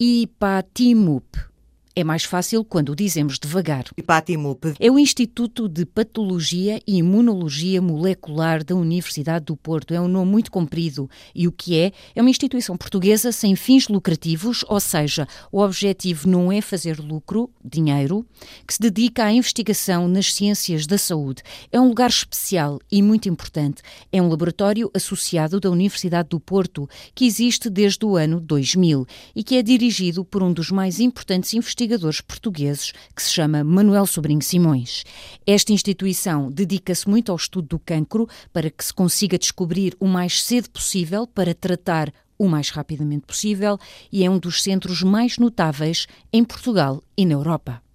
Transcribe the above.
IPATIMUP. É mais fácil quando o dizemos devagar. IPATIMUP. É o Instituto de Patologia e Imunologia Molecular da Universidade do Porto. É um nome muito comprido. E o que é? É uma instituição portuguesa sem fins lucrativos, ou seja, o objetivo não é fazer lucro, dinheiro, que se dedica à investigação nas ciências da saúde. É um lugar especial e muito importante. É um laboratório associado da Universidade do Porto, que existe desde o ano 2000 e que é dirigido por um dos mais importantes investigadores investigadores portugueses que se chama Manuel Sobrinho Simões. Esta instituição dedica-se muito ao estudo do cancro para que se consiga descobrir o mais cedo possível para tratar o mais rapidamente possível e é um dos centros mais notáveis em Portugal e na Europa.